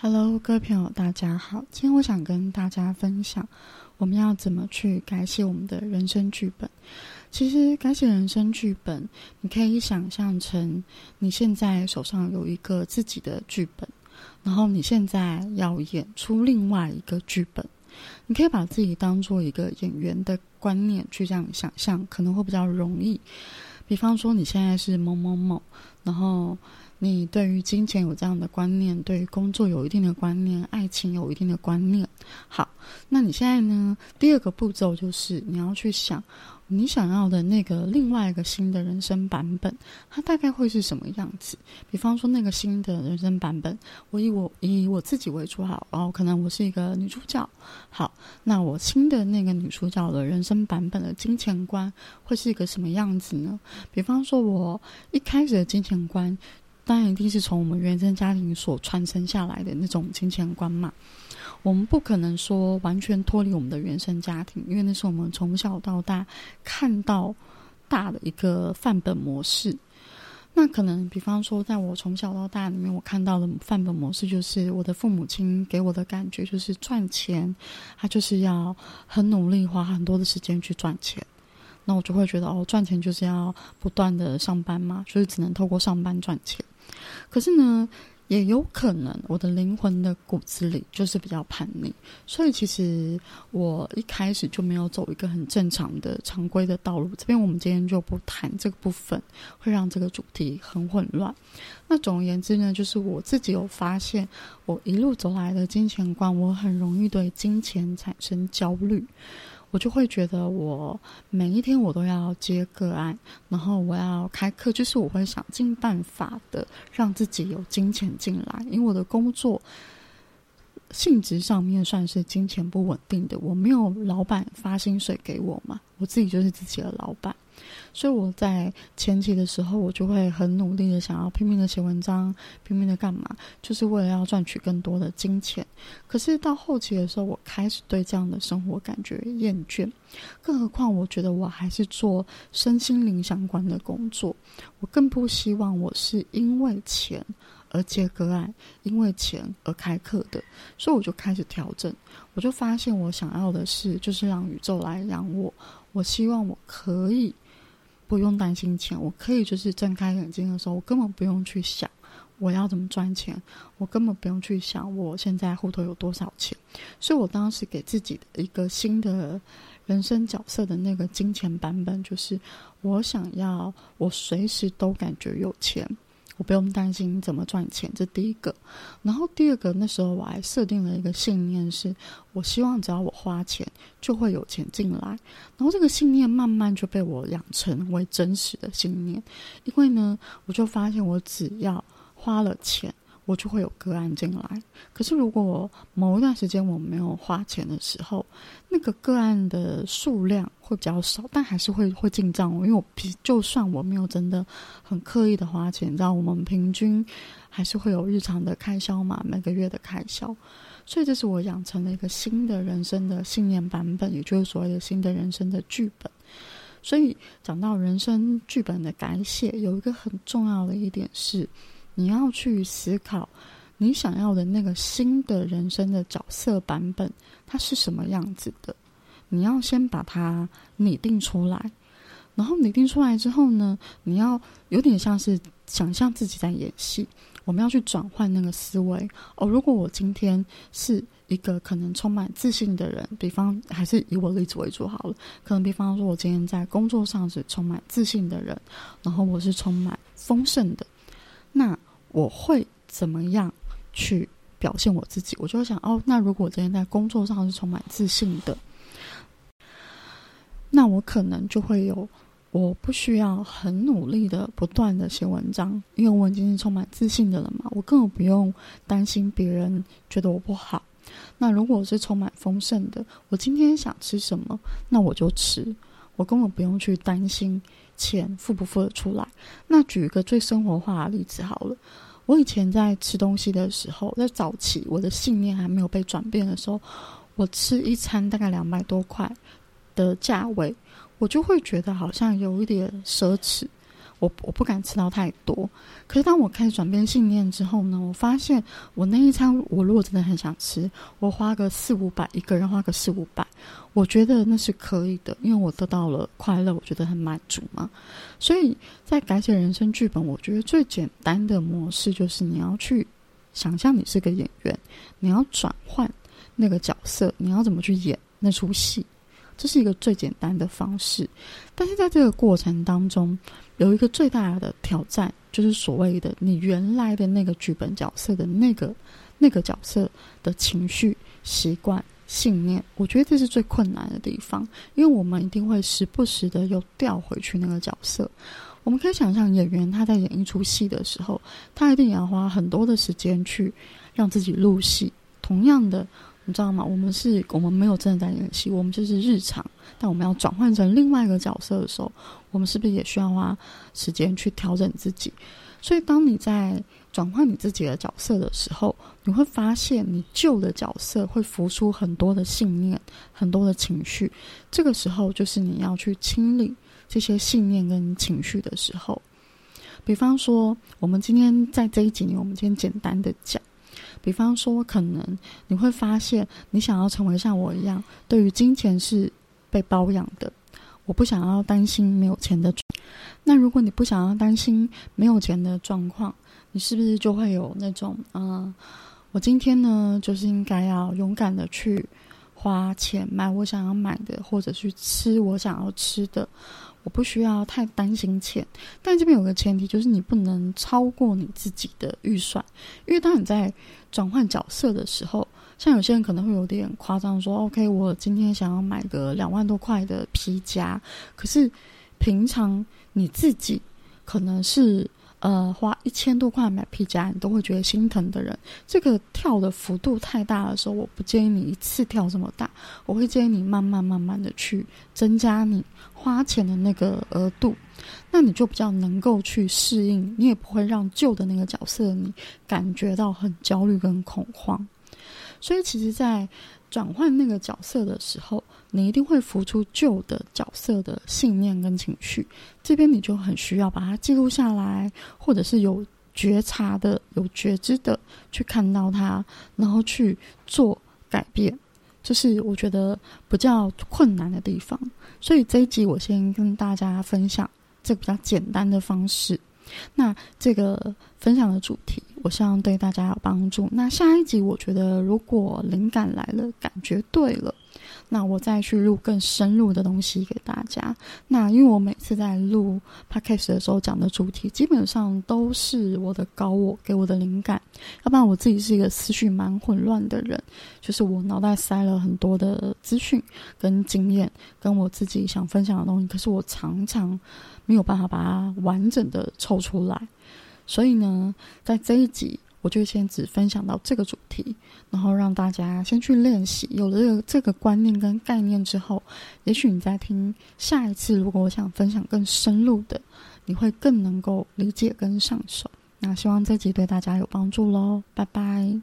Hello，各位朋友，大家好。今天我想跟大家分享，我们要怎么去改写我们的人生剧本。其实，改写人生剧本，你可以想象成你现在手上有一个自己的剧本，然后你现在要演出另外一个剧本。你可以把自己当做一个演员的观念去这样想象，可能会比较容易。比方说，你现在是某某某，然后。你对于金钱有这样的观念，对于工作有一定的观念，爱情有一定的观念。好，那你现在呢？第二个步骤就是你要去想，你想要的那个另外一个新的人生版本，它大概会是什么样子？比方说，那个新的人生版本，我以我以我自己为主好，然后可能我是一个女主角。好，那我新的那个女主角的人生版本的金钱观会是一个什么样子呢？比方说，我一开始的金钱观。当然，一定是从我们原生家庭所传承下来的那种金钱观嘛。我们不可能说完全脱离我们的原生家庭，因为那是我们从小到大看到大的一个范本模式。那可能，比方说，在我从小到大里面，我看到的范本模式就是我的父母亲给我的感觉就是赚钱，他就是要很努力，花很多的时间去赚钱。那我就会觉得，哦，赚钱就是要不断的上班嘛，所以只能透过上班赚钱。可是呢，也有可能我的灵魂的骨子里就是比较叛逆，所以其实我一开始就没有走一个很正常的常规的道路。这边我们今天就不谈这个部分，会让这个主题很混乱。那总而言之呢，就是我自己有发现，我一路走来的金钱观，我很容易对金钱产生焦虑。我就会觉得，我每一天我都要接个案，然后我要开课，就是我会想尽办法的让自己有金钱进来，因为我的工作性质上面算是金钱不稳定的，我没有老板发薪水给我嘛，我自己就是自己的老板。所以我在前期的时候，我就会很努力的想要拼命的写文章，拼命的干嘛，就是为了要赚取更多的金钱。可是到后期的时候，我开始对这样的生活感觉厌倦，更何况我觉得我还是做身心灵相关的工作，我更不希望我是因为钱而接个案，因为钱而开课的。所以我就开始调整，我就发现我想要的是，就是让宇宙来养我。我希望我可以。不用担心钱，我可以就是睁开眼睛的时候，我根本不用去想我要怎么赚钱，我根本不用去想我现在户头有多少钱。所以我当时给自己的一个新的人生角色的那个金钱版本，就是我想要我随时都感觉有钱。我不用担心怎么赚钱，这第一个。然后第二个，那时候我还设定了一个信念，是我希望只要我花钱，就会有钱进来。然后这个信念慢慢就被我养成为真实的信念，因为呢，我就发现我只要花了钱。我就会有个案进来，可是如果某一段时间我没有花钱的时候，那个个案的数量会比较少，但还是会会进账。因为我平就算我没有真的很刻意的花钱，你知道我们平均还是会有日常的开销嘛，每个月的开销。所以这是我养成了一个新的人生的信念版本，也就是所谓的新的人生的剧本。所以讲到人生剧本的改写，有一个很重要的一点是。你要去思考，你想要的那个新的人生的角色版本，它是什么样子的？你要先把它拟定出来，然后拟定出来之后呢，你要有点像是想象自己在演戏。我们要去转换那个思维哦。如果我今天是一个可能充满自信的人，比方还是以我例子为主好了，可能比方说，我今天在工作上是充满自信的人，然后我是充满丰盛的，我会怎么样去表现我自己？我就会想哦，那如果我今天在工作上是充满自信的，那我可能就会有，我不需要很努力的不断的写文章，因为我已经是充满自信的了嘛。我根本不用担心别人觉得我不好。那如果是充满丰盛的，我今天想吃什么，那我就吃，我根本不用去担心。钱付不付得出来？那举一个最生活化的例子好了。我以前在吃东西的时候，在早期我的信念还没有被转变的时候，我吃一餐大概两百多块的价位，我就会觉得好像有一点奢侈。我我不敢吃到太多。可是当我开始转变信念之后呢，我发现我那一餐我如果真的很想吃，我花个四五百一个人花个四五百，我觉得那是可以的，因为我得到了快乐，我觉得很满足嘛。所以在改写人生剧本，我觉得最简单的模式就是你要去想象你是个演员，你要转换那个角色，你要怎么去演那出戏。这是一个最简单的方式，但是在这个过程当中，有一个最大的挑战，就是所谓的你原来的那个剧本角色的那个那个角色的情绪、习惯、信念。我觉得这是最困难的地方，因为我们一定会时不时的又调回去那个角色。我们可以想象，演员他在演一出戏的时候，他一定要花很多的时间去让自己入戏。同样的。你知道吗？我们是我们没有真的在演戏，我们就是日常。但我们要转换成另外一个角色的时候，我们是不是也需要花时间去调整自己？所以，当你在转换你自己的角色的时候，你会发现你旧的角色会浮出很多的信念、很多的情绪。这个时候，就是你要去清理这些信念跟情绪的时候。比方说，我们今天在这一集里，我们今天简单的讲。比方说，可能你会发现，你想要成为像我一样，对于金钱是被包养的。我不想要担心没有钱的。那如果你不想要担心没有钱的状况，你是不是就会有那种，嗯，我今天呢，就是应该要勇敢的去花钱买我想要买的，或者去吃我想要吃的。我不需要太担心钱，但这边有个前提，就是你不能超过你自己的预算，因为当你在转换角色的时候，像有些人可能会有点夸张，说 OK，我今天想要买个两万多块的皮夹，可是平常你自己可能是。呃，花一千多块买皮夹，你都会觉得心疼的人，这个跳的幅度太大的时候，我不建议你一次跳这么大，我会建议你慢慢慢慢的去增加你花钱的那个额度，那你就比较能够去适应，你也不会让旧的那个角色你感觉到很焦虑跟恐慌。所以，其实，在转换那个角色的时候，你一定会浮出旧的角色的信念跟情绪，这边你就很需要把它记录下来，或者是有觉察的、有觉知的去看到它，然后去做改变，这是我觉得比较困难的地方。所以这一集我先跟大家分享这个比较简单的方式。那这个分享的主题，我希望对大家有帮助。那下一集，我觉得如果灵感来了，感觉对了。那我再去录更深入的东西给大家。那因为我每次在录 podcast 的时候讲的主题，基本上都是我的高我给我的灵感。要不然我自己是一个思绪蛮混乱的人，就是我脑袋塞了很多的资讯跟经验，跟我自己想分享的东西，可是我常常没有办法把它完整的凑出来。所以呢，在这一集。我就先只分享到这个主题，然后让大家先去练习。有了这个这个观念跟概念之后，也许你在听下一次，如果我想分享更深入的，你会更能够理解跟上手。那希望这集对大家有帮助喽，拜拜。